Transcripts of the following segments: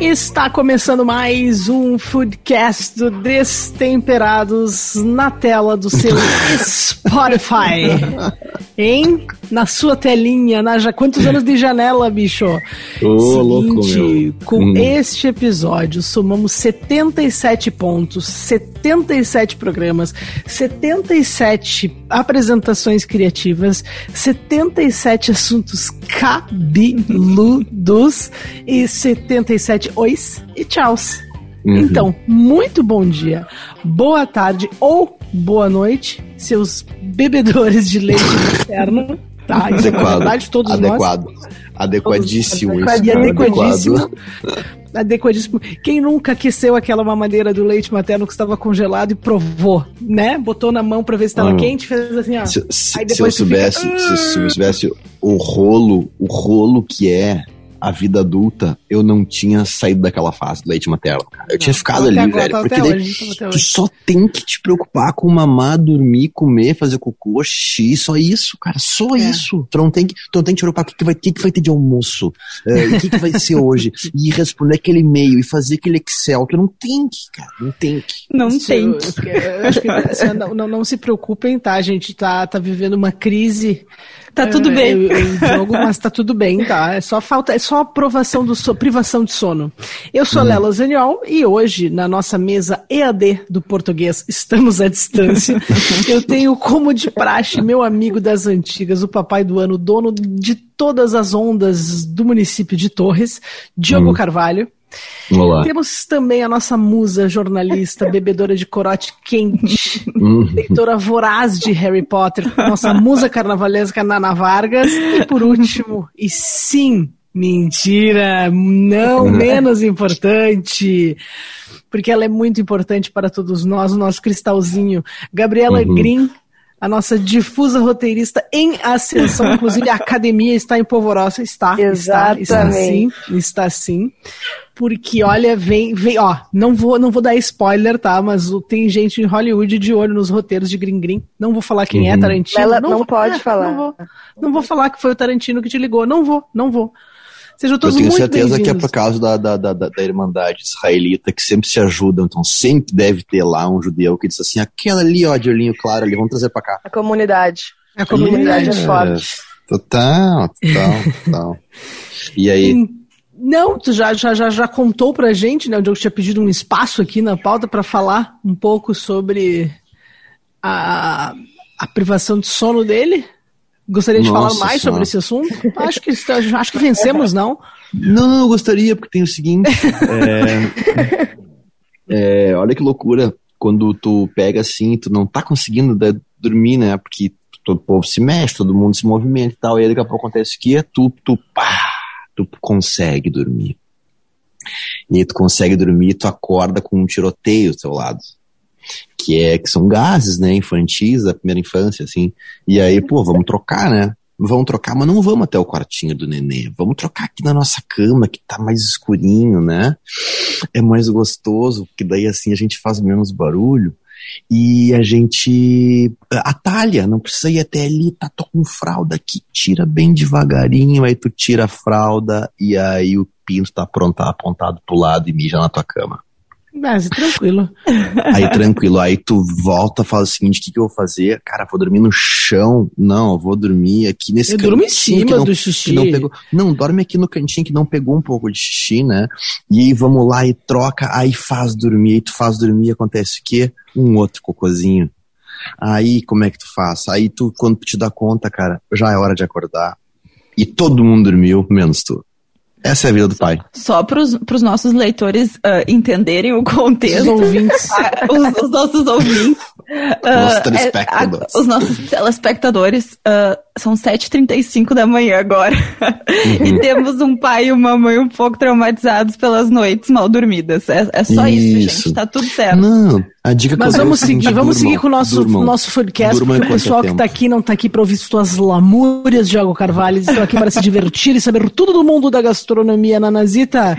Está começando mais um Foodcast do Destemperados na tela do seu Spotify. Hein? Na sua telinha, na já quantos anos de janela, bicho? Ô, louco, meu. com Hum. este episódio somamos 77 pontos, 77 programas, 77 apresentações criativas, 77 assuntos cabeludos e 77 ois e tchauz. Uhum. Então, muito bom dia, boa tarde ou boa noite, seus bebedores de leite materno. Tá, isso é Adequado. verdade, todos nós. Adequado. Adequadíssimo Todos- isso. Adequadíssimo. adequado. Adequadíssimo. Quem nunca aqueceu aquela mamadeira do leite materno que estava congelado e provou, né? Botou na mão pra ver se estava Hum. quente, fez assim, ó. Se, se- se eu soubesse, fica, se, se eu soubesse o rolo, o rolo que é a vida adulta, eu não tinha saído daquela fase do leite materno, cara. Eu tinha ficado ali, agora, velho. tá Porque daí hoje, tá tu só tem que te preocupar com mamar, dormir, comer, fazer cocô, xixi, só isso, cara. Só É. isso. Tu não tem que, tu não tem que te preocupar com o que, vai, o que, que vai ter de almoço, eh, o que, que vai ser hoje, e responder aquele e-mail, e fazer aquele Excel. Tu não tem que, cara. Não tem que. Não Isso, tem. eu- eu acho que, assim, não, não, não se preocupem, tá? A gente tá, tá vivendo uma crise. Tá tudo é, bem. eu- eu jogo, mas tá tudo bem, tá? É só falta, é só aprovação do so, privação de sono. Eu sou a Lela Zaniol e hoje, na nossa mesa EAD do português, estamos à distância. eu tenho como de praxe meu amigo das antigas, o papai do ano, dono de todas as ondas do município de Torres, Diogo Hum. Carvalho. Vamos lá. Temos também a nossa musa jornalista, bebedora de corote quente, Hum. leitora voraz de Harry Potter, nossa musa carnavalesca Nana Vargas. E por último, e sim, mentira, não menos importante, porque ela é muito importante para todos nós, o nosso cristalzinho, Gabriela Uhum. Green. A nossa difusa roteirista em ascensão, inclusive a academia está em polvorosa, está, está, está sim, Exatamente. está sim. Porque, olha, vem, vem, ó, não vou, não vou dar spoiler, tá? Mas o- tem gente em Hollywood de olho nos roteiros de Green Green. Não vou falar quem é Uhum. Tarantino. Ela não vou- pode é, falar. Não vou, não vou falar que foi o Tarantino que te ligou. Não vou, não vou. Sejam Eu todos tenho muito certeza que é por causa da, da, da, da- da Irmandade Israelita, que sempre se ajudam, então sempre deve ter lá um judeu que diz assim, aquela ali, ó, de olhinho claro ali, vamos trazer pra cá. A comunidade. A A comunidade é forte. Total, total, total. E aí, Não, tu já, já, já, já contou pra gente, né? O Diogo tinha pedido um espaço aqui na pauta para falar um pouco sobre a, a privação de sono dele. Gostaria de Nossa falar mais Senhora. sobre esse assunto? Acho que, acho que vencemos, não? não, não, eu gostaria, porque tem o seguinte, é, é, olha que loucura, quando tu pega assim, tu não tá conseguindo dormir, né, porque todo o povo se mexe, todo mundo se movimenta e tal, e aí daqui a pouco acontece o quê? Tu, tu, pá, tu consegue dormir. E aí tu consegue dormir, tu acorda com um tiroteio ao teu lado. Que é que são gases, né, infantis da primeira infância, assim. E aí, pô, vamos trocar, né? Vamos trocar, mas não vamos até o quartinho do nenê. Vamos trocar aqui na nossa cama, que tá mais escurinho, né? É mais gostoso, porque daí assim a gente faz menos barulho. E a gente atalha, não precisa ir até ali, tá, tô com fralda aqui, tira bem devagarinho, aí tu tira a fralda e aí o pinto tá pronto, apontado pro lado e mija na tua cama. Mas tranquilo. Aí tranquilo, aí tu volta, fala o seguinte, o que, que eu vou fazer? Cara, vou dormir no chão? Não, eu vou dormir aqui nesse Eu durmo em cantinho que cima não, do xixi. não pegou. Não, dorme aqui no cantinho que não pegou um pouco de xixi, né? E aí vamos lá e troca, aí faz dormir, aí tu faz dormir, acontece o quê? Um outro cocôzinho. Aí como é que tu faz? Aí tu, quando tu te dá conta, cara, já é hora de acordar. E todo mundo dormiu, menos tu. Essa é a vida do pai. Só para os nossos leitores ah, entenderem o Os contexto, ouvintes. ah, os, os nossos ouvintes, ah, Nossos é, telespectadores. a- os nossos telespectadores, ah, são 7h35 da manhã agora. Uhum. E temos um pai e uma mãe um pouco traumatizados pelas noites mal dormidas. É, é só isso, Isso. gente. Tá tudo certo. Não, a dica que Mas eu é vamos seguinte, seguir, vamos seguir com o nosso, durmam. nosso podcast, Durmam porque o enquanto pessoal é que tá aqui não tá aqui para ouvir suas lamúrias, Diogo Carvalho, estão aqui para se divertir e saber tudo do mundo da gastronomia, Nanazita.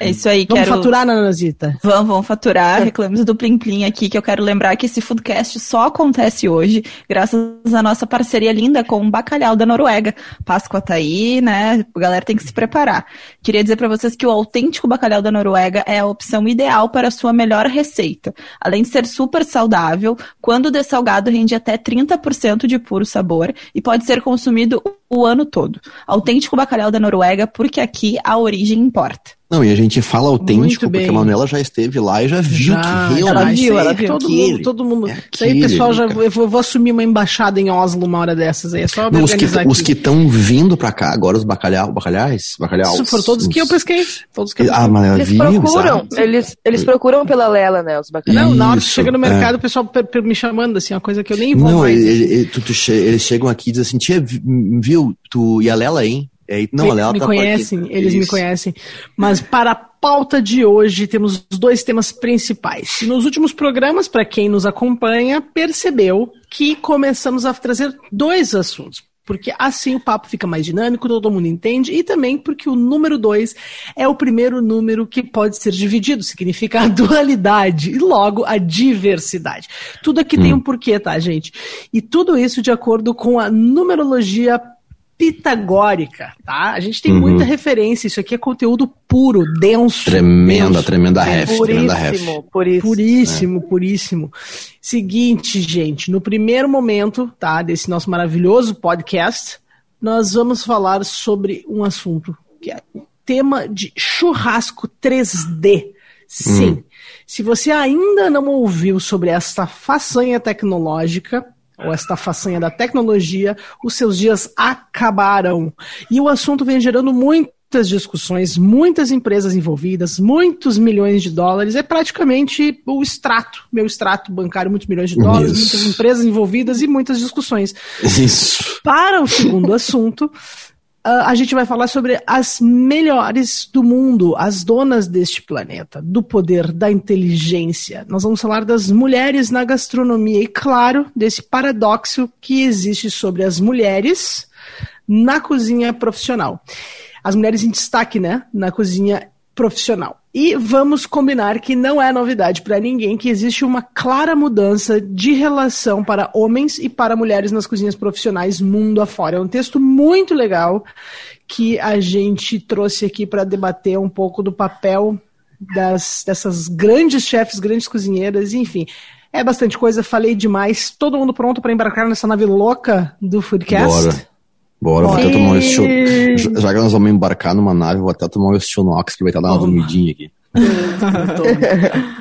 É isso aí, Vamos quero... faturar, Nanazita? Vamos, vamos faturar. Reclamos do Plim Plim aqui, que eu quero lembrar que esse Foodcast só acontece hoje, graças à nossa parceria linda com o Bacalhau da Noruega. Páscoa tá aí, né? A galera tem que se preparar. Queria dizer para vocês que o autêntico bacalhau da Noruega é a opção ideal para a sua melhor receita. Além de ser super saudável, quando dessalgado rende até 30% de puro sabor e pode ser consumido o ano todo. Autêntico bacalhau da Noruega, porque aqui a origem importa. Não, e a gente fala autêntico porque a Manuela já esteve lá e já viu Já, que ela realmente viu, ela é viu. Todo aquele. mundo, todo mundo. É Isso aí, aquele, pessoal, já eu vou, eu vou assumir uma embaixada em Oslo uma hora dessas aí. É só Não, os que organizar os aqui. que estão vindo pra cá agora, os bacalhau, bacalhais, bacalhaus. Isso foram todos que eu os- pesquei. Todos que eu Ah, pesquei. mas Eles vi, procuram, eles, eles procuram pela Lela, né, os bacalhaus. Não, na hora que chega no é. mercado, o pessoal per- per- me chamando, assim, uma coisa que eu nem vou Não, mais. ele- ele- tu- tu che- eles chegam aqui e dizem assim, tia, vi- viu, tu e a Lela, hein? E aí, não, Lela me tá por aqui. conhecem, eles me Isso. conhecem. Mas para a pauta de hoje, temos os dois temas principais. Nos últimos programas, para quem nos acompanha, percebeu que começamos a trazer dois assuntos. Porque assim o papo fica mais dinâmico, todo mundo entende, e também porque o número dois é o primeiro número que pode ser dividido, significa a dualidade e logo a diversidade. Tudo aqui tem um porquê, tá, gente? E tudo isso de acordo com a numerologia pitagórica, tá? A gente tem Uhum. muita referência, isso aqui é conteúdo puro, denso. Tremenda, denso. tremenda ref, tremenda ref. Puríssimo, puríssimo. Puríssimo, puríssimo. Seguinte, gente, no primeiro momento, tá, desse nosso maravilhoso podcast, nós vamos falar sobre um assunto que é o tema de churrasco 3D. Sim. Se você ainda não ouviu sobre esta façanha tecnológica, ou esta façanha da tecnologia, os seus dias acabaram. E o assunto vem gerando muitas discussões, muitas empresas envolvidas, muitos milhões de dólares. É praticamente o extrato, meu extrato bancário, muitos milhões de dólares, Isso. muitas empresas envolvidas e muitas discussões. Isso. Para o segundo assunto, a gente vai falar sobre as melhores do mundo, as donas deste planeta, do poder, da inteligência. Nós vamos falar das mulheres na gastronomia e, claro, desse paradoxo que existe sobre as mulheres na cozinha profissional. As mulheres em destaque, né, na cozinha profissional. E vamos combinar que não é novidade para ninguém que existe uma clara mudança de relação para homens e para mulheres nas cozinhas profissionais mundo afora. É um texto muito legal que a gente trouxe aqui para debater um pouco do papel das, dessas grandes chefes, grandes cozinheiras, enfim. É bastante coisa, falei demais. Todo mundo pronto para embarcar nessa nave louca do Foodcast? Bora. Bora, vou até tomar um estilo. Já que nós vamos embarcar numa nave, vou até tomar um estionox que vai estar dando uma dormidinha aqui.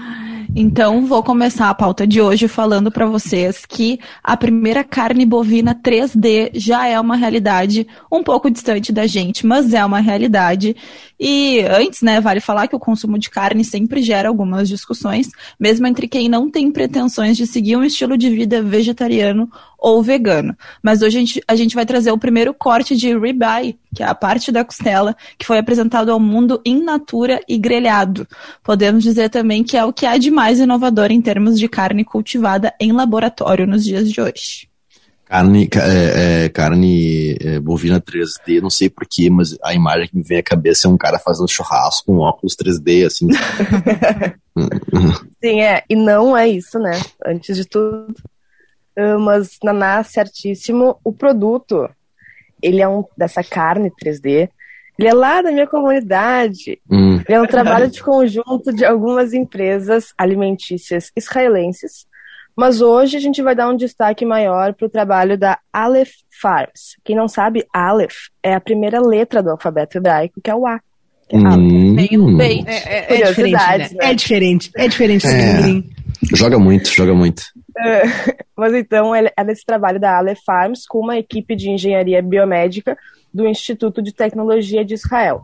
Então, vou começar a pauta de hoje falando para vocês que a primeira carne bovina 3D já é uma realidade um pouco distante da gente, mas é uma realidade. E antes, né, vale falar que o consumo de carne sempre gera algumas discussões, mesmo entre quem não tem pretensões de seguir um estilo de vida vegetariano ou vegano. Mas hoje a gente, a gente vai trazer o primeiro corte de ribeye, que é a parte da costela, que foi apresentado ao mundo in natura e grelhado. Podemos dizer também que é o que há de mais inovador em termos de carne cultivada em laboratório nos dias de hoje. Carne, ca- é, é, carne é, bovina 3D, não sei porquê, mas a imagem que me vem à cabeça é um cara fazendo churrasco com óculos 3D, assim. Sim, é. E não é isso, né? Antes de tudo. Mas, Naná, certíssimo. O produto, ele é um dessa carne 3D. Ele é lá da minha comunidade. Hum, Ele é um trabalho de conjunto de algumas empresas alimentícias israelenses. Mas hoje a gente vai dar um destaque maior para o trabalho da Aleph Farms. Quem não sabe, Aleph é a primeira letra do alfabeto hebraico, que é o A. Que é hum, Bem, bem. É, é- é diferente, né? Né? É diferente, é diferente. É. mirim. Joga muito, joga muito. Mas então ele é desse trabalho da Aleph Farms com uma equipe de engenharia biomédica do Instituto de Tecnologia de Israel.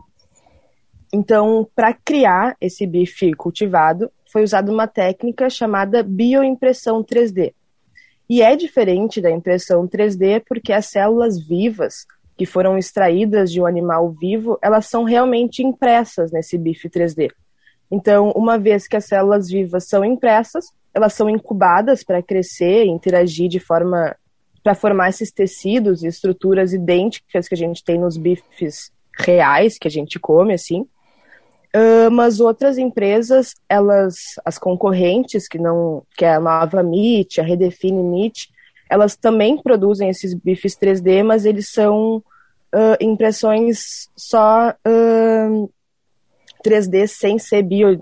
Então, para criar esse bife cultivado, foi usada uma técnica chamada bioimpressão 3D. E é diferente da impressão 3D porque as células vivas que foram extraídas de um animal vivo, elas são realmente impressas nesse bife 3D. Então, uma vez que as células vivas são impressas, elas são incubadas para crescer interagir de forma para formar esses tecidos e estruturas idênticas que a gente tem nos bifes reais que a gente come assim. Uh, mas outras empresas, elas, as concorrentes, que não, que é a nova Meat, a Redefine Meat, elas também produzem esses bifes 3D, mas eles são uh, impressões só uh, 3D sem ser bio,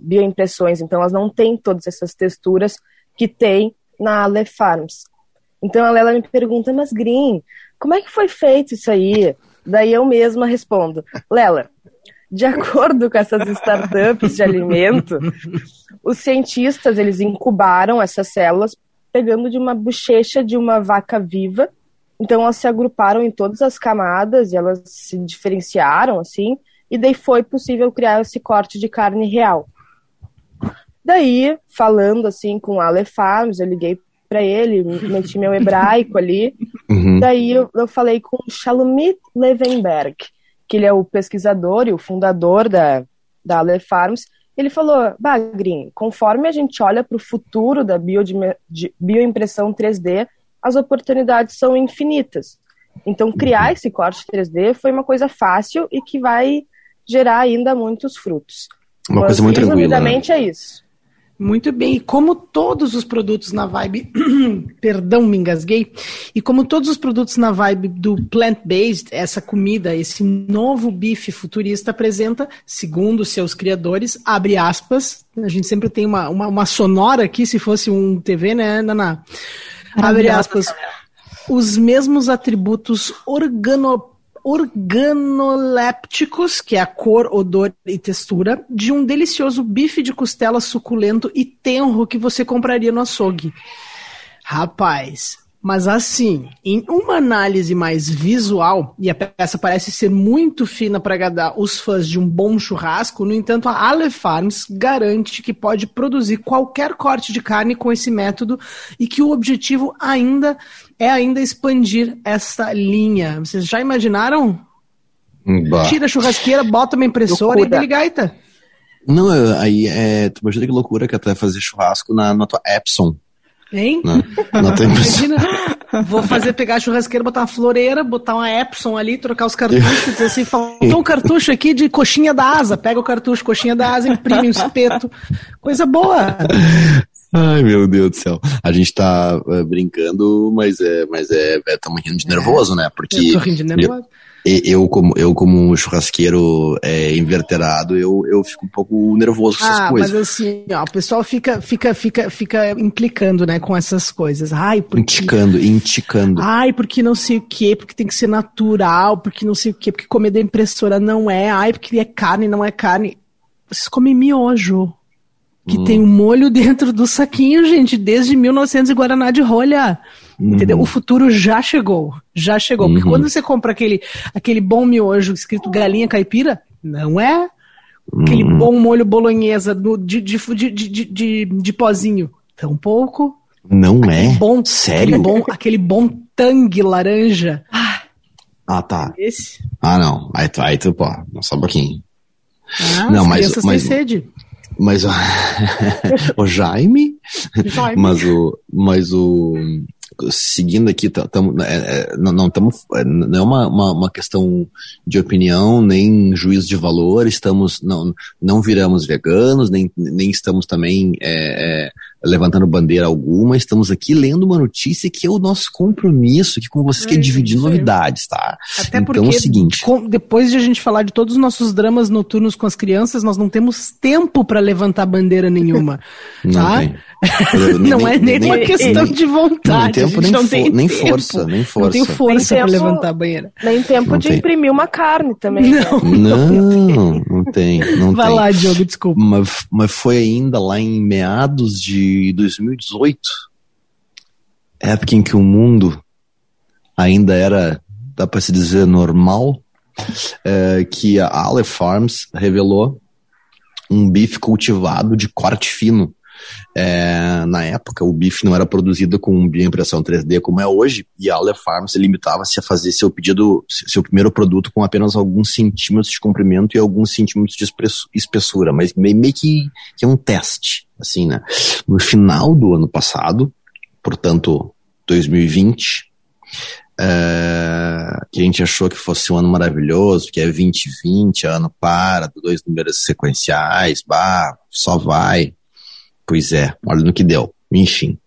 bioimpressões. Então, elas não têm todas essas texturas que tem na Ale Farms. Então, a Lela me pergunta, mas Green, como é que foi feito isso aí? Daí eu mesma respondo, Lela, de acordo com essas startups de alimento, os cientistas eles incubaram essas células pegando de uma bochecha de uma vaca viva. Então elas se agruparam em todas as camadas e elas se diferenciaram assim, e daí foi possível criar esse corte de carne real. Daí, falando assim com o Ale Farms, eu liguei para ele, meti meu hebraico ali. Uhum. Daí eu, eu falei com Shalomit Levenberg, que ele é o pesquisador e o fundador da, da Ale Farms, ele falou, Bagrin, conforme a gente olha para o futuro da bioimpressão 3D, as oportunidades são infinitas. Então, criar esse corte 3D foi uma coisa fácil e que vai gerar ainda muitos frutos. Uma Mas, coisa muito tranquila. Né? é isso. Muito bem, e como todos os produtos na vibe, perdão, me engasguei, e como todos os produtos na vibe do plant-based, essa comida, esse novo bife futurista apresenta, segundo seus criadores, abre aspas, a gente sempre tem uma, uma, uma sonora aqui, se fosse um TV, né, Naná? Abre aspas, os mesmos atributos organo organolépticos, que é a cor, odor e textura, de um delicioso bife de costela suculento e tenro que você compraria no açougue. Rapaz, mas assim, em uma análise mais visual, e a peça parece ser muito fina para agradar os fãs de um bom churrasco, no entanto, a Ale Farms garante que pode produzir qualquer corte de carne com esse método e que o objetivo ainda é ainda expandir essa linha. Vocês já imaginaram? Bah. Tira a churrasqueira, bota uma impressora Loucura. e dele gaita. Não, aí é. Tu imagina que loucura que até fazer churrasco na, na tua Epson. Hein? Não tem Imagina, vou fazer pegar a churrasqueira, botar uma floreira, botar uma Epson ali, trocar os cartuchos, dizer assim, faltou um cartucho aqui de coxinha da asa, pega o cartucho, coxinha da asa, imprime um espeto, coisa boa. Ai, meu Deus do céu. A gente tá uh, brincando, mas é, mas é, estamos é, rindo de nervoso, né? Porque eu tô rindo de nervoso. Eu, eu, como, eu, como churrasqueiro é, inverterado, eu, eu fico um pouco nervoso com ah, essas coisas. Mas assim, ó, o pessoal fica, fica, fica, fica implicando, né, com essas coisas. Ai, porque... Inticando, inticando. Ai, porque não sei o quê, porque tem que ser natural, porque não sei o quê, porque comer da impressora não é, ai, porque é carne, não é carne. Vocês comem miojo que hum. tem um molho dentro do saquinho, gente, desde 1900 e Guaraná de rolha. Uhum. Entendeu? O futuro já chegou. Já chegou. Uhum. Porque quando você compra aquele, aquele bom miojo escrito galinha caipira, não é aquele uhum. bom molho bolonhesa do, de, de, de, de, de, de pozinho. Tão pouco. Não aquele é? Bom, Sério? Aquele bom, aquele bom tangue laranja. Ah, ah tá. Esse? Ah, não. Aí tu, aí tu pô, só um pouquinho. Ah, não, mas, mas, sede. Mas o Jaime, Jaime, mas o, mas o seguindo aqui, tamo, é, é, não estamos, é, não é uma, uma, uma, questão de opinião, nem juízo de valor, estamos, não, não viramos veganos, nem, nem estamos também é, é, levantando bandeira alguma, estamos aqui lendo uma notícia que é o nosso compromisso aqui com vocês, que é dividir novidades, tá? Até então, porque, é o seguinte, com, depois de a gente falar de todos os nossos dramas noturnos com as crianças, nós não temos tempo para levantar bandeira nenhuma, tá? Não tem. não nem, é nem, nem uma questão de vontade. Não, tempo, nem, não tem nem tempo. força, nem força. Não tem força para levantar a banheira. Nem tempo não de tem. imprimir uma carne também. Não, não, não tem. Não Vai tem. lá, Diogo, desculpa. Mas, mas foi ainda lá em meados de 2018, época em que o mundo ainda era, dá para se dizer, normal, é, que a Ale Farms revelou um bife cultivado de corte fino é, na época, o bife não era produzido com bioimpressão 3D como é hoje, e a Ale Farms limitava-se a fazer seu pedido, seu primeiro produto com apenas alguns centímetros de comprimento e alguns centímetros de espessura, mas meio que, que é um teste, assim, né? No final do ano passado, portanto, 2020, é, que a gente achou que fosse um ano maravilhoso, que é 2020, ano para, dois números sequenciais, bah, só vai. Pois é, olha no que deu. Enfim.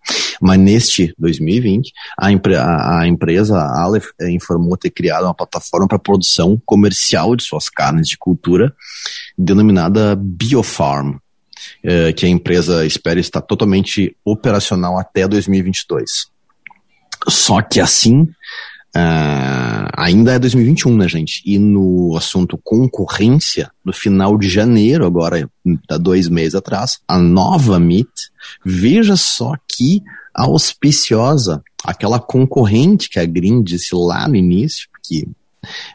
Mas neste 2020, a, empre a, a empresa Aleph eh, informou ter criado uma plataforma para produção comercial de suas carnes de cultura, denominada Biofarm, eh, que a empresa espera estar totalmente operacional até 2022. Só que assim, Uh, ainda é 2021, né, gente? E no assunto concorrência, no final de janeiro, agora, há dois meses atrás, a nova Meet, veja só que auspiciosa, aquela concorrente que a Green disse lá no início, que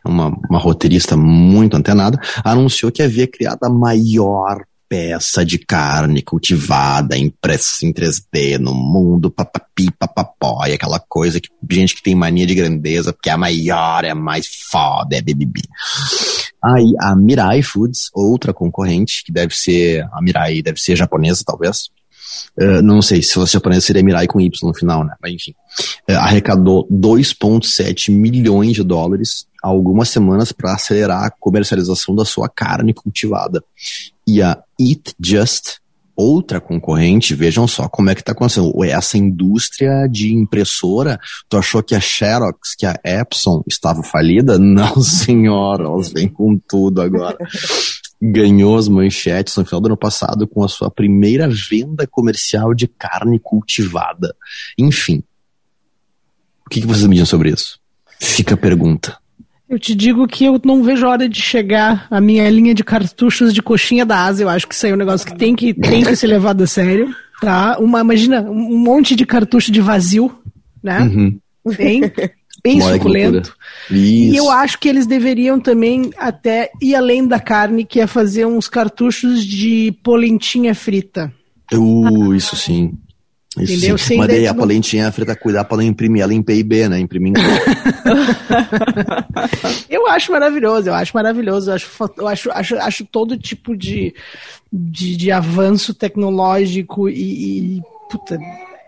é uma, uma roteirista muito antenada, anunciou que havia criado a maior peça de carne cultivada, impressa em 3D no mundo, papapi, papapó, e aquela coisa que gente que tem mania de grandeza, porque é a maior, é a mais foda, é BBB. Aí a Mirai Foods, outra concorrente, que deve ser, a Mirai deve ser japonesa, talvez, Uh, não sei, se fosse japonesa seria Mirai com Y no final, né? Mas enfim. Uh, arrecadou 2,7 milhões de dólares há algumas semanas para acelerar a comercialização da sua carne cultivada. E a Eat Just, outra concorrente, vejam só como é que está acontecendo. Essa indústria de impressora, tu achou que a Xerox, que a Epson estava falida? Não, senhora, elas vêm com tudo agora. Ganhou as manchetes no final do ano passado com a sua primeira venda comercial de carne cultivada. Enfim. O que, que vocês me dizem sobre isso? Fica a pergunta. Eu te digo que eu não vejo a hora de chegar a minha linha de cartuchos de coxinha da asa. Eu acho que isso aí é um negócio que tem que, tem que ser levado a sério. Tá? Uma, imagina, um monte de cartucho de vazio, né? Uhum. Bem, bem suculento. E eu acho que eles deveriam também até ir além da carne, que é fazer uns cartuchos de polentinha frita. Uh, isso sim. Isso Entendeu? sim. Mas daí a polentinha frita cuidar para não imprimir ela em PIB, né? Imprimir em Eu acho maravilhoso, eu acho maravilhoso. Eu acho, eu acho, acho, acho todo tipo de, de, de avanço tecnológico e, e puta,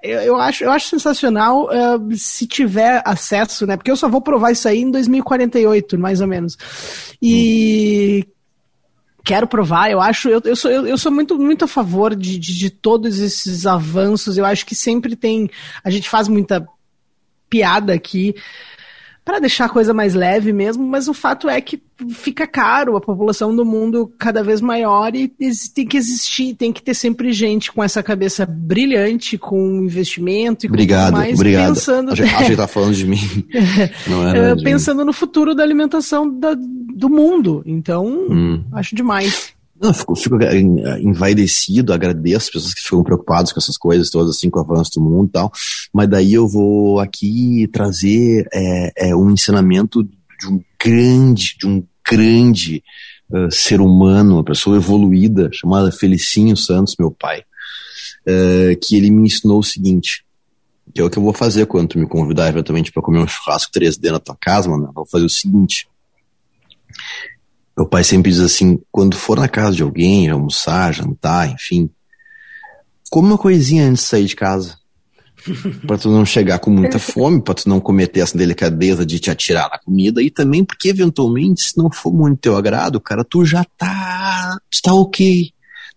eu, eu, acho, eu acho sensacional uh, se tiver acesso, né? Porque eu só vou provar isso aí em 2048, mais ou menos. E, hum quero provar, eu acho, eu, eu sou, eu, eu, sou muito, muito a favor de, de, de, todos esses avanços, eu acho que sempre tem, a gente faz muita piada aqui, para deixar a coisa mais leve mesmo, mas o fato é que fica caro, a população do mundo cada vez maior e tem que existir, tem que ter sempre gente com essa cabeça brilhante, com investimento e obrigado, com mais obrigado. pensando. Acho, acho que tá falando de mim. Não é, é pensando mim. no futuro da alimentação da, do mundo. Então, hum. acho demais. Não, fico, fico envaidecido, agradeço as pessoas que ficam preocupadas com essas coisas todas, assim, com o avanço do mundo e tal. Mas daí eu vou aqui trazer é, é, um ensinamento de um grande, de um grande uh, ser humano, uma pessoa evoluída, chamada Felicinho Santos, meu pai, uh, que ele me ensinou o seguinte, que é o que eu vou fazer quando tu me convidar eventualmente para comer um churrasco 3D na tua casa, mano. Eu vou fazer o seguinte meu pai sempre diz assim: quando for na casa de alguém, almoçar, jantar, enfim, come uma coisinha antes de sair de casa. para tu não chegar com muita fome, para tu não cometer essa delicadeza de te atirar na comida e também porque eventualmente se não for muito teu agrado, cara, tu já tá, tu tá ok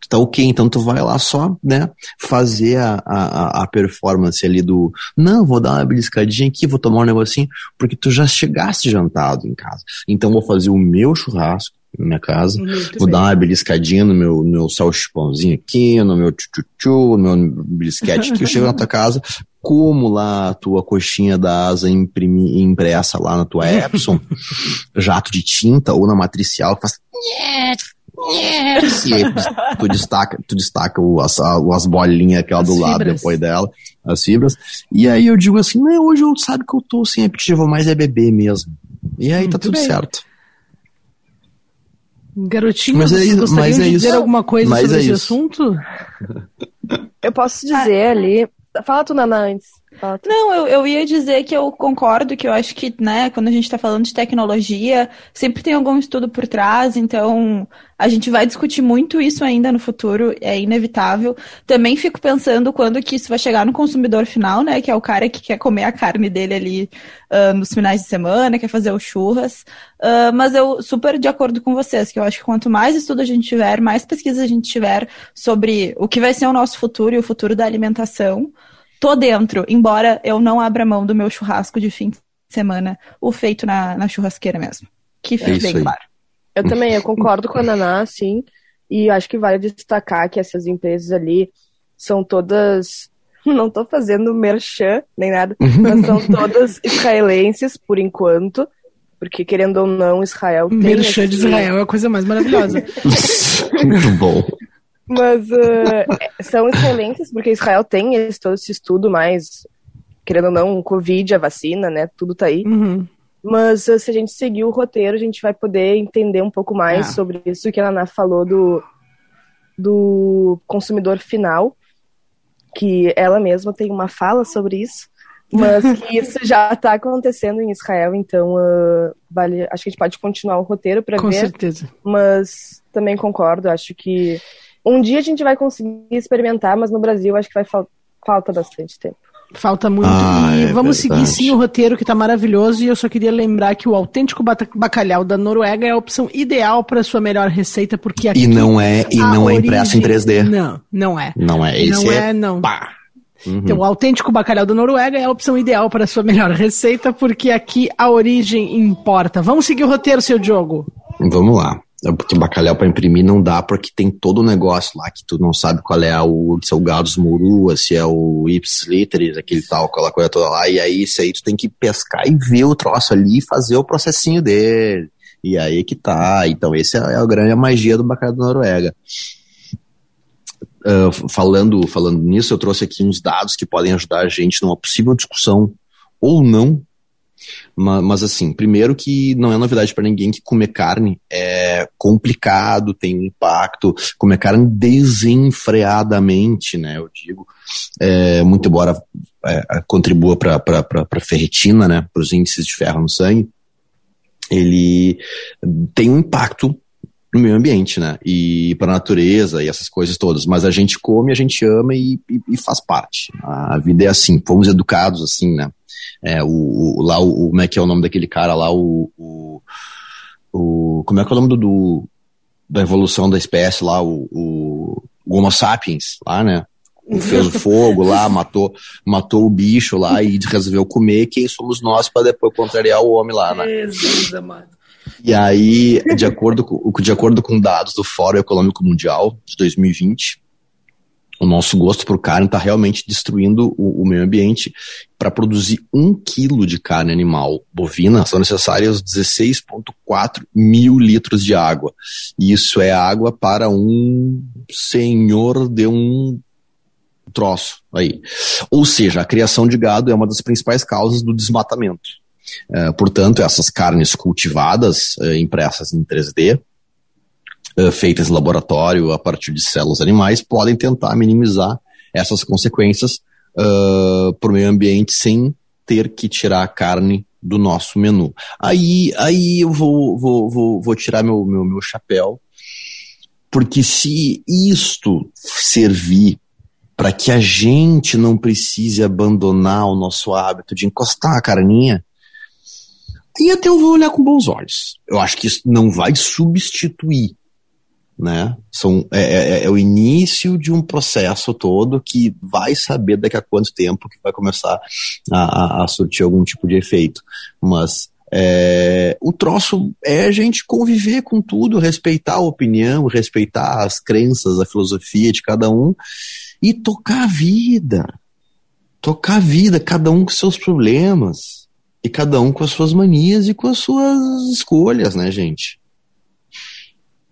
tá ok, então tu vai lá só, né, fazer a, a, a performance ali do, não, vou dar uma beliscadinha aqui, vou tomar um negocinho, porque tu já chegaste jantado em casa. Então vou fazer o meu churrasco na minha casa, Muito vou bem. dar uma beliscadinha no meu, meu salchipãozinho aqui, no meu tchutchu, no meu belisquete aqui, eu chego na tua casa, como lá a tua coxinha da asa imprimi, impressa lá na tua Epson, jato de tinta ou na matricial, que faz e tu destaca, tu destaca o, as, as bolinhas aquela do lado depois dela, as fibras. E aí eu digo assim, não, hoje eu sabe que eu tô sem apetite, mais é beber mesmo. E aí tá Muito tá tudo bem. certo. Garotinho, mas é, gostaria mas é de dizer alguma coisa mas sobre é esse isso. assunto? Eu posso dizer ah, ali. Fala tu, Nana, antes. Não, eu, eu ia dizer que eu concordo, que eu acho que, né, quando a gente está falando de tecnologia, sempre tem algum estudo por trás, então a gente vai discutir muito isso ainda no futuro, é inevitável. Também fico pensando quando que isso vai chegar no consumidor final, né, que é o cara que quer comer a carne dele ali uh, nos finais de semana, quer fazer o churras. Uh, mas eu super de acordo com vocês, que eu acho que quanto mais estudo a gente tiver, mais pesquisa a gente tiver sobre o que vai ser o nosso futuro e o futuro da alimentação, tô dentro, embora eu não abra mão do meu churrasco de fim de semana, o feito na, na churrasqueira mesmo. Que fique é bem aí. claro. Eu também, eu concordo com a Naná, sim, e acho que vale destacar que essas empresas ali são todas. Não tô fazendo merchan nem nada, mas são todas israelenses por enquanto. Porque, querendo ou não, Israel tem. Merchan esse... de Israel é a coisa mais maravilhosa. Muito bom. Mas uh, são excelentes, porque Israel tem esse, todo esse estudo mais, querendo ou não, o Covid, a vacina, né? Tudo tá aí. Uhum. Mas uh, se a gente seguir o roteiro, a gente vai poder entender um pouco mais é. sobre isso que a Naná falou do, do consumidor final, que ela mesma tem uma fala sobre isso, mas que isso já está acontecendo em Israel, então uh, vale, acho que a gente pode continuar o roteiro para ver. Com certeza. Mas também concordo, acho que um dia a gente vai conseguir experimentar, mas no Brasil acho que vai fal falta bastante tempo. Falta muito. Ah, e é vamos verdade. seguir sim o roteiro que está maravilhoso. E eu só queria lembrar que o autêntico bacalhau da Noruega é a opção ideal para sua melhor receita, porque aqui. E não é, e não origem... é impresso em 3D. Não, não é. Não é. Esse não é, é não. Pá. Uhum. Então, o autêntico bacalhau da Noruega é a opção ideal para a sua melhor receita, porque aqui a origem importa. Vamos seguir o roteiro, seu Diogo? Vamos lá. É porque bacalhau para imprimir não dá, porque tem todo o negócio lá que tu não sabe qual é o se é o gados murua, se é o ips literis, aquele tal, aquela coisa toda lá, e aí isso aí tu tem que pescar e ver o troço ali e fazer o processinho dele. E aí que tá. Então, esse é, é a grande magia do bacalhau da Noruega. Uh, falando, falando nisso, eu trouxe aqui uns dados que podem ajudar a gente numa possível discussão ou não mas, mas, assim, primeiro que não é novidade para ninguém que comer carne é complicado, tem um impacto. Comer carne desenfreadamente, né? Eu digo, é, muito embora é, contribua para a ferritina, né? Para os índices de ferro no sangue, ele tem um impacto no meio ambiente, né? E para a natureza e essas coisas todas. Mas a gente come, a gente ama e, e, e, faz parte. A vida é assim, fomos educados assim, né? É, o, o, lá, o, como é que é o nome daquele cara lá, o, o, o como é que é o nome do, do da evolução da espécie lá, o, o, o Homo sapiens, lá, né? Fez o fogo lá, matou, matou o bicho lá e resolveu comer. Quem somos nós para depois contrariar o homem lá, né? E aí, de acordo, com, de acordo com dados do Fórum Econômico Mundial de 2020, o nosso gosto por carne está realmente destruindo o, o meio ambiente. Para produzir um quilo de carne animal bovina, são necessários 16,4 mil litros de água. E isso é água para um senhor de um troço aí. Ou seja, a criação de gado é uma das principais causas do desmatamento. Uh, portanto, essas carnes cultivadas, uh, impressas em 3D, uh, feitas em laboratório a partir de células animais, podem tentar minimizar essas consequências para o meio ambiente sem ter que tirar a carne do nosso menu. Aí, aí eu vou, vou, vou, vou tirar meu, meu, meu chapéu, porque se isto servir para que a gente não precise abandonar o nosso hábito de encostar a carninha, e até eu vou olhar com bons olhos. Eu acho que isso não vai substituir, né? São, é, é, é, o início de um processo todo que vai saber daqui a quanto tempo que vai começar a, a, a surtir algum tipo de efeito. Mas é, o troço é a gente conviver com tudo, respeitar a opinião, respeitar as crenças, a filosofia de cada um e tocar a vida. Tocar a vida, cada um com seus problemas e cada um com as suas manias e com as suas escolhas, né, gente?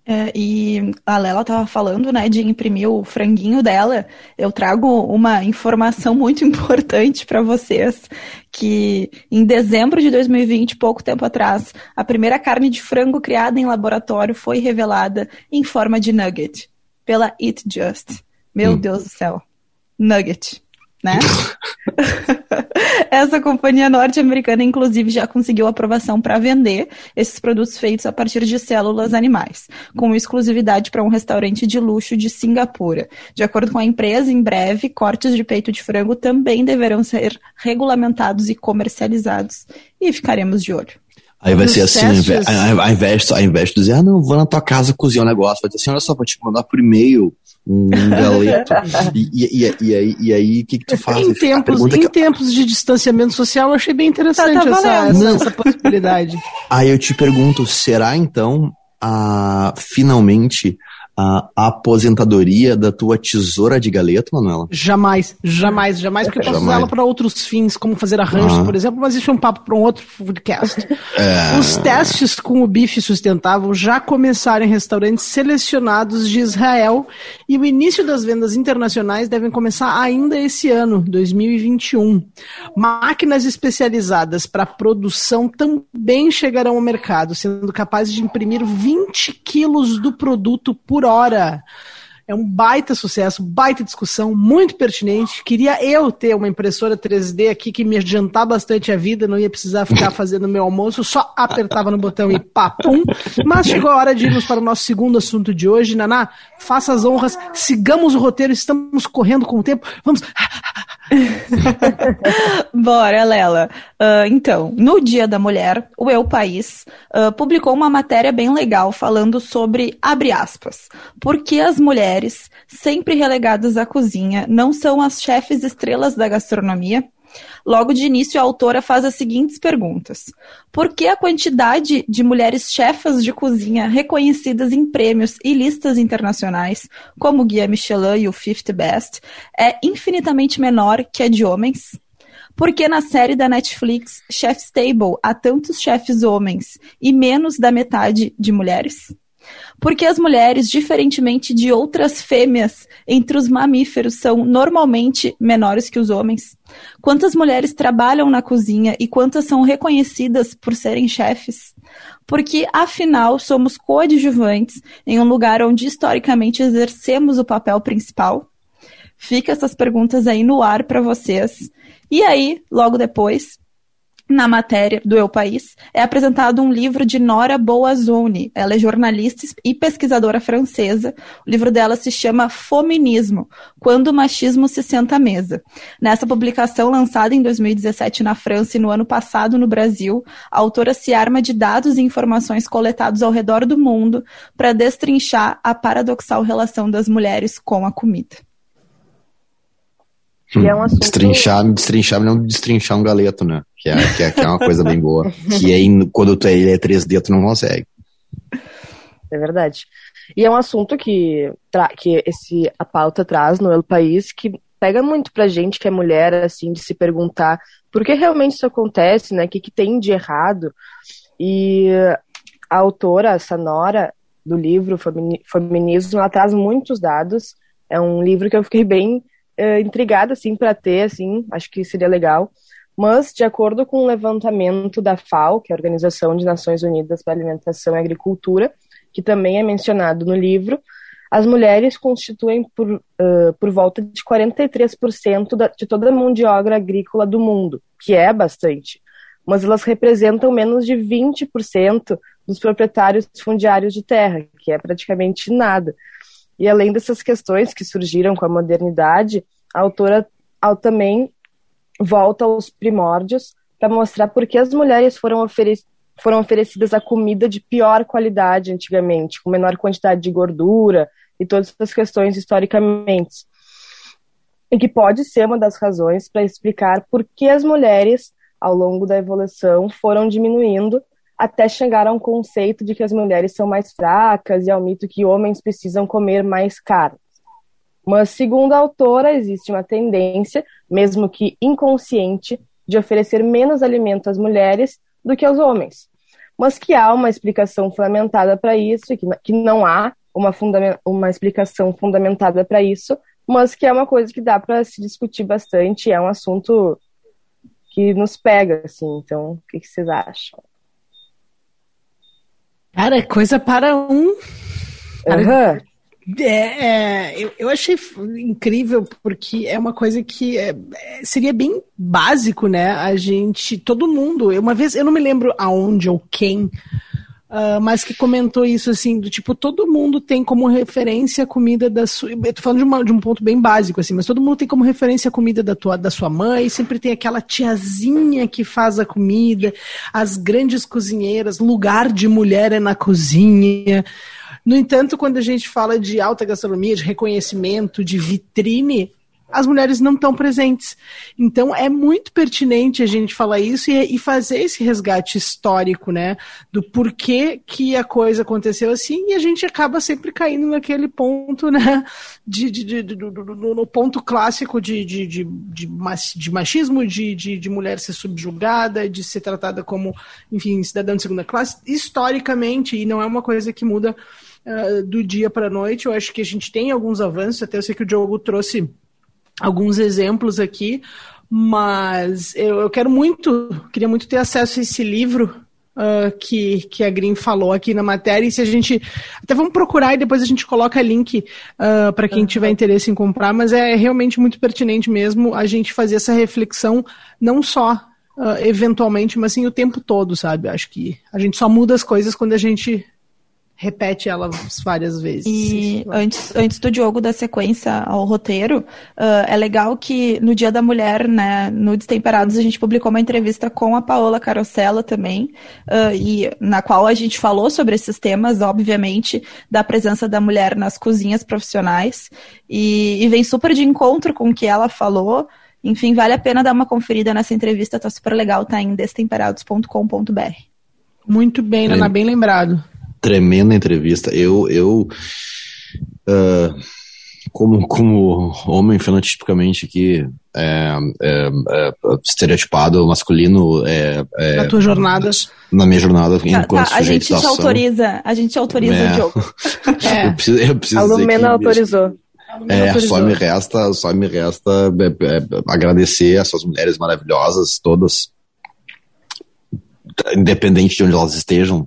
É, e a Lela estava falando, né, de imprimir o franguinho dela. Eu trago uma informação muito importante para vocês, que em dezembro de 2020, pouco tempo atrás, a primeira carne de frango criada em laboratório foi revelada em forma de nugget pela Eat Just. Meu hum. Deus do céu. Nugget. Né? Essa companhia norte-americana, inclusive, já conseguiu aprovação para vender esses produtos feitos a partir de células animais, com exclusividade para um restaurante de luxo de Singapura. De acordo com a empresa, em breve, cortes de peito de frango também deverão ser regulamentados e comercializados. E ficaremos de olho. Aí vai ser assim, ao invés, ao invés de dizer, ah, não, vou na tua casa cozinhar um negócio, vai dizer assim, olha só, vou te mandar por e-mail um galeto. e, e, e, e, aí, e aí, o que, que tu faz? Em, tempos, em que... tempos de distanciamento social, eu achei bem interessante tá, tá essa, essa, possibilidade. Aí eu te pergunto, será então, a, finalmente, a aposentadoria da tua tesoura de galeto, Manuela? Jamais, jamais, jamais, porque eu posso usar ela para outros fins, como fazer arranjos, por exemplo, mas isso é um papo para um outro podcast. É... Os testes com o bife sustentável já começaram em restaurantes selecionados de Israel e o início das vendas internacionais devem começar ainda esse ano, 2021. Máquinas especializadas para produção também chegarão ao mercado, sendo capazes de imprimir 20 quilos do produto por hora. É um baita sucesso, baita discussão, muito pertinente. Queria eu ter uma impressora 3D aqui que me adiantar bastante a vida, não ia precisar ficar fazendo meu almoço, só apertava no botão e papum. Mas chegou a hora de irmos para o nosso segundo assunto de hoje. Naná, faça as honras, sigamos o roteiro, estamos correndo com o tempo. Vamos. Bora, Lela. Uh, então, no Dia da Mulher, o Eu País uh, publicou uma matéria bem legal falando sobre, abre aspas, por que as mulheres, sempre relegadas à cozinha, não são as chefes estrelas da gastronomia? Logo de início, a autora faz as seguintes perguntas: Por que a quantidade de mulheres chefas de cozinha reconhecidas em prêmios e listas internacionais, como o Guia Michelin e o Fifth Best, é infinitamente menor que a de homens? Por que na série da Netflix Chef's Table há tantos chefes homens e menos da metade de mulheres? Porque as mulheres, diferentemente de outras fêmeas entre os mamíferos, são normalmente menores que os homens? Quantas mulheres trabalham na cozinha e quantas são reconhecidas por serem chefes? Porque, afinal, somos coadjuvantes em um lugar onde historicamente exercemos o papel principal? Fica essas perguntas aí no ar para vocês. E aí, logo depois, na matéria do Eu País, é apresentado um livro de Nora Boazoni. Ela é jornalista e pesquisadora francesa. O livro dela se chama Feminismo, Quando o Machismo se Senta à Mesa. Nessa publicação, lançada em 2017 na França e no ano passado no Brasil, a autora se arma de dados e informações coletados ao redor do mundo para destrinchar a paradoxal relação das mulheres com a comida. Que é um assunto... Destrinchar, destrinchar, não destrinchar um galeto, né? Que é, que é, que é uma coisa bem boa. Que é, quando tu é, ele é 3D, tu não consegue. É verdade. E é um assunto que, que esse, a pauta traz no El País que pega muito pra gente que é mulher, assim, de se perguntar por que realmente isso acontece, né? O que, que tem de errado? E a autora, a Sanora, do livro Feminismo, ela traz muitos dados. É um livro que eu fiquei bem uh, intrigada, assim, para ter, assim, acho que seria legal. Mas, de acordo com o um levantamento da FAO, que é a Organização de Nações Unidas para Alimentação e Agricultura, que também é mencionado no livro, as mulheres constituem por, uh, por volta de 43% da, de toda a mão de obra agrícola do mundo, que é bastante, mas elas representam menos de 20% dos proprietários fundiários de terra, que é praticamente nada. E além dessas questões que surgiram com a modernidade, a autora ao, também volta aos primórdios para mostrar por que as mulheres foram, ofere foram oferecidas a comida de pior qualidade antigamente, com menor quantidade de gordura e todas essas questões historicamente. E que pode ser uma das razões para explicar por que as mulheres, ao longo da evolução, foram diminuindo até chegar a um conceito de que as mulheres são mais fracas e ao mito que homens precisam comer mais carne. Mas, segundo a autora, existe uma tendência, mesmo que inconsciente, de oferecer menos alimento às mulheres do que aos homens. Mas que há uma explicação fundamentada para isso, e que, que não há uma, uma explicação fundamentada para isso, mas que é uma coisa que dá para se discutir bastante, é um assunto que nos pega, assim. Então, o que, que vocês acham? Cara, é coisa para um. Uhum. É, é, eu, eu achei incrível porque é uma coisa que é, seria bem básico, né? A gente, todo mundo, uma vez, eu não me lembro aonde ou quem, Uh, mas que comentou isso assim, do tipo, todo mundo tem como referência a comida da sua. Eu tô falando de, uma, de, um ponto bem básico, assim, mas todo mundo tem como referência a comida da, tua, da sua mãe, sempre tem aquela tiazinha que faz a comida, as grandes cozinheiras, lugar de mulher é na cozinha. No entanto, quando a gente fala de alta gastronomia, de reconhecimento, de vitrine, as mulheres não estão presentes. Então é muito pertinente a gente falar isso e, e, fazer esse resgate histórico, né? Do porquê que a coisa aconteceu assim, e a gente acaba sempre caindo naquele ponto, né? De, de, de, de no ponto clássico de, de, de, de, machismo, de, de, de mulher ser subjugada, de ser tratada como, enfim, cidadã de segunda classe, historicamente, e não é uma coisa que muda. Uh, do dia para a noite, eu acho que a gente tem alguns avanços, até eu sei que o Diogo trouxe alguns exemplos aqui, mas eu, eu quero muito, queria muito ter acesso a esse livro Uh, que, que a Green falou aqui na matéria. E se a gente. Até vamos procurar e depois a gente coloca link uh, para quem tiver interesse em comprar, mas é realmente muito pertinente mesmo a gente fazer essa reflexão, não só uh, eventualmente, mas sim o tempo todo, sabe? Acho que a gente só muda as coisas quando a gente repete ela várias vezes. E antes, antes do Diogo da sequência ao roteiro, uh, é legal que no Dia da Mulher, né, no Destemperados, a gente publicou uma entrevista com a Paola Carosella também, uh, e na qual a gente falou sobre esses temas, obviamente, da presença da mulher nas cozinhas profissionais, e, e vem super de encontro com o que ela falou. Enfim, vale a pena dar uma conferida nessa entrevista, tá super legal, tá em destemperados.com.br. Muito bem, Ana, bem lembrado tremenda entrevista. Eu, eu uh, como, como homem fenotipicamente aqui, é, é, é, estereotipado masculino. É, é, na tua jornada. Na minha jornada, tá, enquanto tá, a gente te autoriza, a gente te autoriza o jogo. eu preciso, eu preciso a Lumena autorizou. É, só me resta, só me resta é, agradecer essas mulheres maravilhosas, todas, independente de onde elas estejam,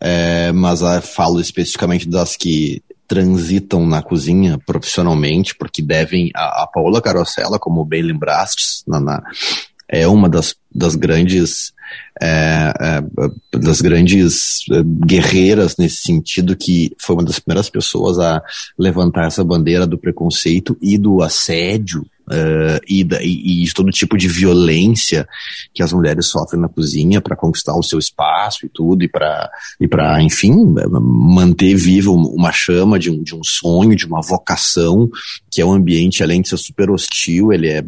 é, mas uh, falo especificamente das que transitam na cozinha profissionalmente, porque devem. A, a Paola Carosella, como bem lembraste, na, na, é uma das, das grandes. É, é, das grandes é, guerreiras nesse sentido que foi uma das primeiras pessoas a levantar essa bandeira do preconceito e do assédio uh, e, e, e, todo tipo de violência que as mulheres sofrem na cozinha para conquistar o seu espaço e tudo, e para, e para enfim, manter viva uma chama de um, de um sonho, de uma vocação, que é um ambiente, além de ser super hostil, ele é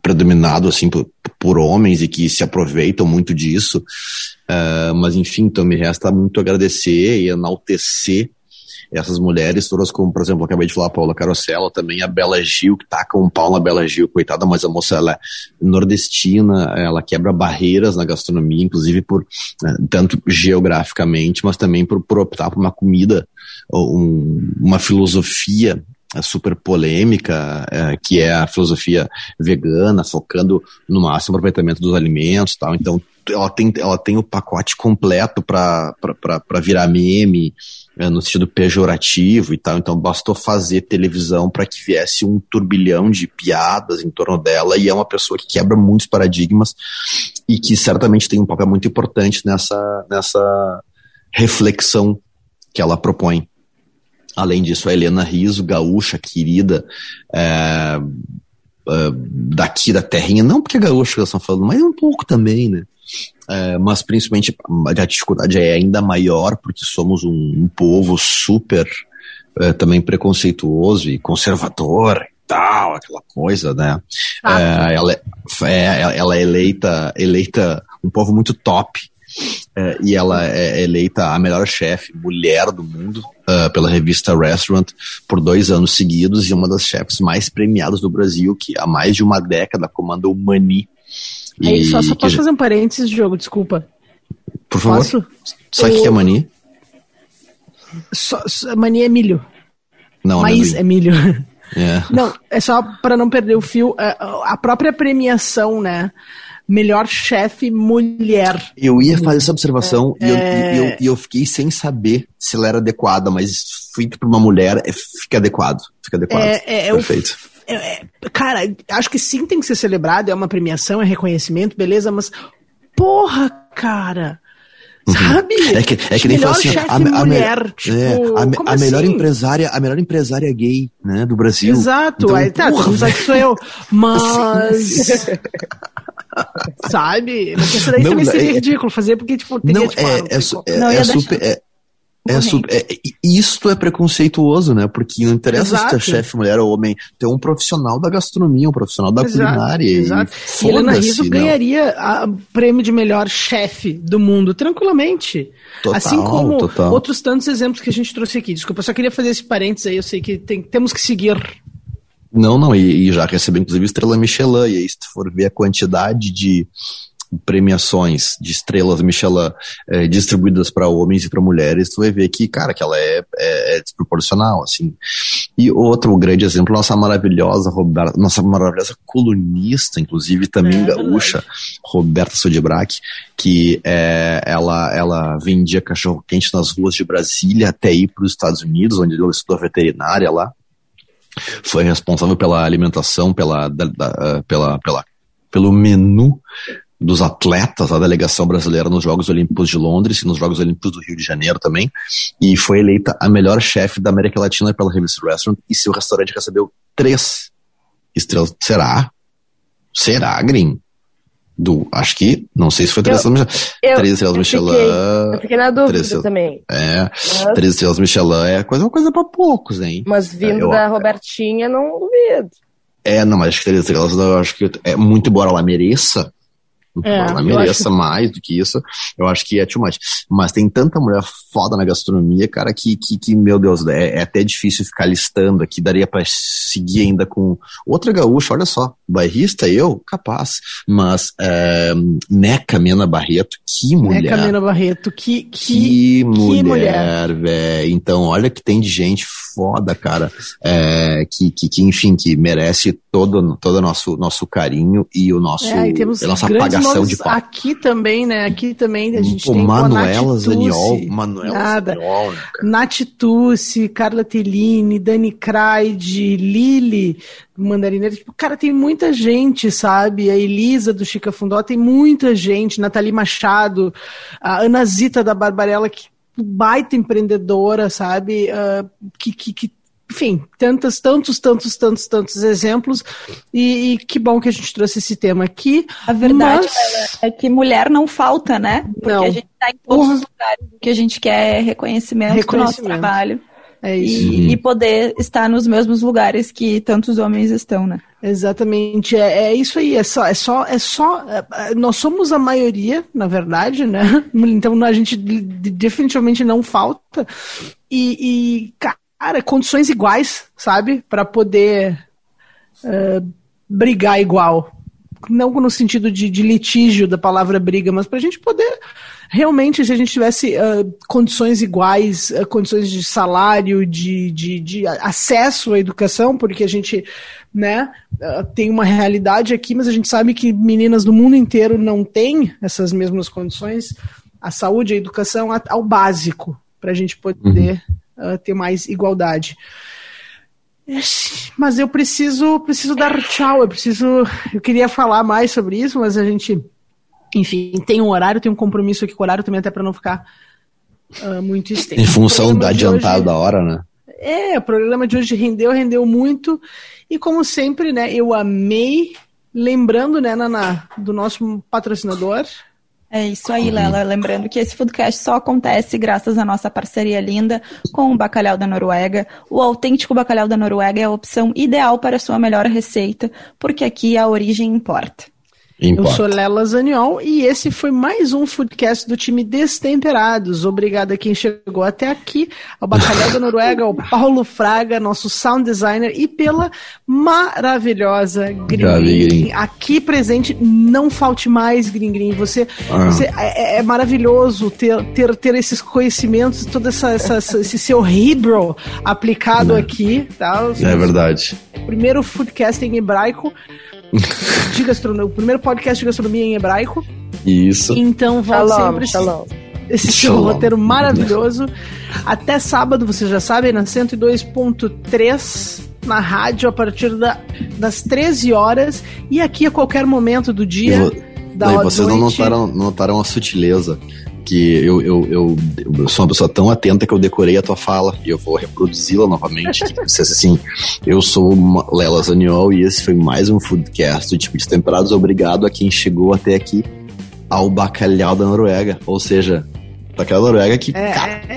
predominado assim por, por homens e que se aproveitam muito disso. Uh, mas enfim, então me resta muito agradecer e enaltecer essas mulheres, todas como, por exemplo, acabei de falar a Paula Carosella, também a Bela Gil, que taca um pau na Bela Gil, coitada, mas a moça, ela é nordestina, ela quebra barreiras na gastronomia, inclusive por, né, tanto geograficamente, mas também por, por optar por uma comida, um, uma filosofia é super polêmica, é, que é a filosofia vegana, focando no máximo aproveitamento dos alimentos tal. Então, ela tem, ela tem o pacote completo para virar meme, é, no sentido pejorativo e tal. Então, bastou fazer televisão para que viesse um turbilhão de piadas em torno dela. E é uma pessoa que quebra muitos paradigmas e que certamente tem um papel muito importante nessa, nessa reflexão que ela propõe. Além disso, a Helena Riso, gaúcha, querida, é, é, daqui da terrinha, não porque é gaúcha que elas estão falando, mas um pouco também, né? É, mas principalmente a dificuldade é ainda maior porque somos um, um povo super é, também preconceituoso e conservador e tal, aquela coisa, né? Ah, ela, é, é, ela é eleita, eleita um povo muito top é, e ela é eleita a melhor chefe mulher do mundo uh, pela revista Restaurant por dois anos seguidos e uma das chefes mais premiadas do Brasil, que há mais de uma década comanda o Mani. E, Aí, só, só posso que... fazer um parênteses de jogo, desculpa. Por favor. Posso? Sabe o que é Mani? Só, mani é milho. Não, Maíz é milho. É. Não, é só para não perder o fio. É, a própria premiação, né? Melhor chefe mulher. Eu ia fazer essa observação é... e, eu, e, eu, eu fiquei sem saber se ela era adequada, mas feito por uma mulher, é, fica adequado. Fica adequado. É, é, é Perfeito. É, é, cara, acho que sim tem que ser celebrado, é uma premiação, é reconhecimento, beleza, mas porra, cara. Uhum. Sabe? É que, é que nem melhor assim, a, a, mulher, tipo, é, a, a melhor assim? empresária, a melhor empresária gay, né, do Brasil. Exato, então, aí tá, porra, que sou eu, mas sabe? Porque isso daí Não, também seria é- ridículo fazer, porque tipo, teria, Não, tipo, é, ah, é, não tem é, Não é ia super. É, é super é, e- isto é preconceituoso, né? Porque não interessa se tu é Exato. chefe, mulher ou homem. Tu é um profissional da gastronomia, um profissional da Exato, culinária. e Exato. E Helena foda-se, Rizzo né? ganharia o prêmio de melhor chefe do mundo, tranquilamente. Total, assim como total. outros tantos exemplos que a gente trouxe aqui. Desculpa, eu só queria fazer esse parênteses aí, eu sei que tem- temos que seguir. Não, não, e, e já recebeu inclusive estrela Michelin, e aí se tu for ver a quantidade de premiações de estrelas Michelin eh, distribuídas para homens e para mulheres, tu vai ver que, cara, que ela é, é- é desproporcional, assim. E outro grande exemplo, nossa maravilhosa Roberta, nossa maravilhosa colunista, inclusive também É gaúcha, Roberta Sodebrac, que eh, ela, ela vendia cachorro-quente nas ruas de Brasília até ir para os Estados Unidos, onde ela estudou veterinária lá foi responsável pela alimentação, pela, da- da- ah, pela, pela, pelo menu dos atletas da delegação brasileira nos Jogos Olímpicos de Londres e nos Jogos Olímpicos do Rio de Janeiro também, e foi eleita a melhor chefe da América Latina pela revista Restaurant, e seu restaurante recebeu três estrelas. Será? Será, Green? Do, acho que, não sei se foi três estrelas, eu- três estrelas Michelin, Eu fiquei na dúvida Três também. é, Mas, três estrelas Michelin é coisa, uma coisa pra poucos, hein? mas vindo Eu- da Robertinha, não duvido. É, não, mas acho que três estrelas, eu acho que é muito embora ela mereça. É, ela mereça mais do que isso. Eu acho que é too much. Mas tem tanta mulher foda na gastronomia, cara, que, que, que, meu Deus, é, é até difícil ficar listando aqui. Daria pra seguir ainda com outra gaúcha, olha só. Bairrista, eu, capaz. Mas é, Neca Mena Barreto, que mulher. Né, Camila Barreto? Que, que, Que mulher, mulher. velho. Então, olha que tem de gente foda, cara. É, que, que, que, enfim, que merece todo todo o nosso, nosso carinho e o nosso, É, e nossa apagação de pau. aqui também, né? Aqui também a gente Pô, tem Manuela Zaniol. Manuela nada. Zaniol, né, Carla Tellini, Dani Craide, Lili Mandarineira. Tipo, cara, tem muita gente, sabe? A Elisa do Chica Fundó, tem muita gente. Nathalie Machado, a Ana Zita da Barbarella, que baita empreendedora, sabe? Ah, que, que, que enfim, tantos, tantos, tantos, tantos, tantos exemplos. E, e que bom que a gente trouxe esse tema aqui. A verdade Mas- é que mulher não falta, né? Porque Não. a gente tá em todos os lugares. Que a gente quer é reconhecimento, do nosso Reconhecimento. trabalho. É isso. E, e poder estar nos mesmos lugares que tantos homens estão, né? Exatamente, é, é isso aí, é só, é só, é só, é, é, nós somos a maioria, na verdade, né? Então a gente de- de- definitivamente não falta e, e, cara, condições iguais, sabe, para poder é, brigar igual, não no sentido de, de litígio da palavra briga, mas para a gente poder realmente, se a gente tivesse ah, condições iguais, ah, condições de salário, de, de, de acesso à educação, porque a gente né, ah, tem uma realidade aqui, mas a gente sabe que meninas do mundo inteiro não têm essas mesmas condições, a saúde, a educação, ao básico, para a gente poder ah, ter mais igualdade. Mas eu preciso, preciso dar tchau. Eu preciso, eu queria falar mais sobre isso, mas a gente, enfim, tem um horário, tem um compromisso aqui com o horário também até para não ficar ah, muito extenso. Em função da adiantada da hora, né? é, o programa de hoje rendeu, rendeu muito. E como sempre, né, eu amei. Lembrando, né, Naná, do nosso patrocinador. É isso aí, Lela. Lembrando que esse Foodcast só acontece graças à nossa parceria linda com o Bacalhau da Noruega. O autêntico Bacalhau da Noruega é a opção ideal para a sua melhor receita, porque aqui a origem importa. Eu sou Lela Zaniol e esse foi mais um Foodcast do time Destemperados. Obrigado a quem chegou até aqui, ao Bacalhau da Noruega, ao Paulo Fraga, nosso sound designer, e pela maravilhosa. Grim. Aqui presente, não falte mais, Grim. Você, Ah. você é, é maravilhoso ter, ter, ter esses conhecimentos, todo essa, essa- esse seu Hebrew aplicado aqui. Tá? É verdade. Primeiro Foodcast em hebraico. De gastronomia, o primeiro podcast de gastronomia em hebraico. Isso. Então volte Shalom, sempre shalom. esse seu Shalom. roteiro maravilhoso. Até sábado, vocês já sabem, na 102.3 na rádio a partir da- das 13 horas e aqui a qualquer momento do dia. Eu- da Daí vocês não noite. notaram, não notaram a sutileza. Que eu, eu, eu, eu sou uma pessoa tão atenta que eu decorei a tua fala e eu vou reproduzi-la novamente. que dissesse assim: Eu sou uma Lela Zaniol e esse foi mais um Foodcast do tipo de temperados. Obrigado a quem chegou até aqui ao bacalhau da Noruega. Ou seja, bacalhau da Noruega que, cara, É,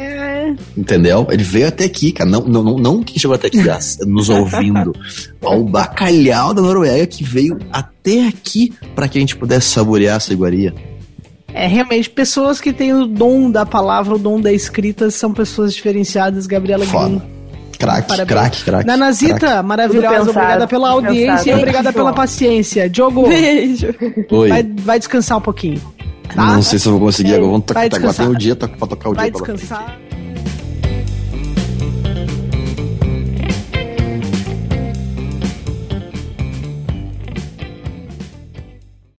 é, entendeu? Ele veio até aqui, cara. Não, não, não, não quem chegou até aqui nos ouvindo. Ao bacalhau da Noruega que veio até aqui para que a gente pudesse saborear essa iguaria. É, realmente, pessoas que têm o dom da palavra, o dom da escrita, são pessoas diferenciadas. Gabriela Foda. Green. Craque, Parabéns. craque, craque. Nanazita, craque. maravilhosa, pensado, obrigada pela audiência e pensado. obrigada Beijo. pela paciência. Diogo, Beijo. Oi. vai, vai descansar um pouquinho. Tá? Não sei se eu vou conseguir. Agora vamos vai tocar. O dia pra tocar o Vai dia. frente. descansar.